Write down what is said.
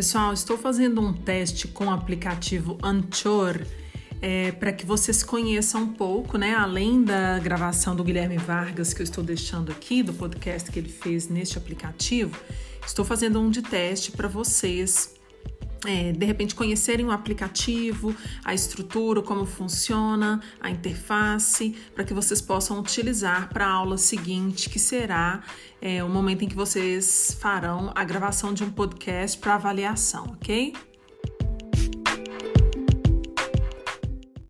Pessoal, estou fazendo um teste com o aplicativo Anchor é, para que vocês conheçam um pouco, né? Além da gravação do Guilherme Vargas que eu estou deixando aqui, do podcast que ele fez neste aplicativo, estou fazendo um de teste para vocês é, de repente conhecerem o aplicativo, a estrutura, como funciona, a interface, para que vocês possam utilizar para a aula seguinte, que será é, o momento em que vocês farão a gravação de um podcast para avaliação, ok?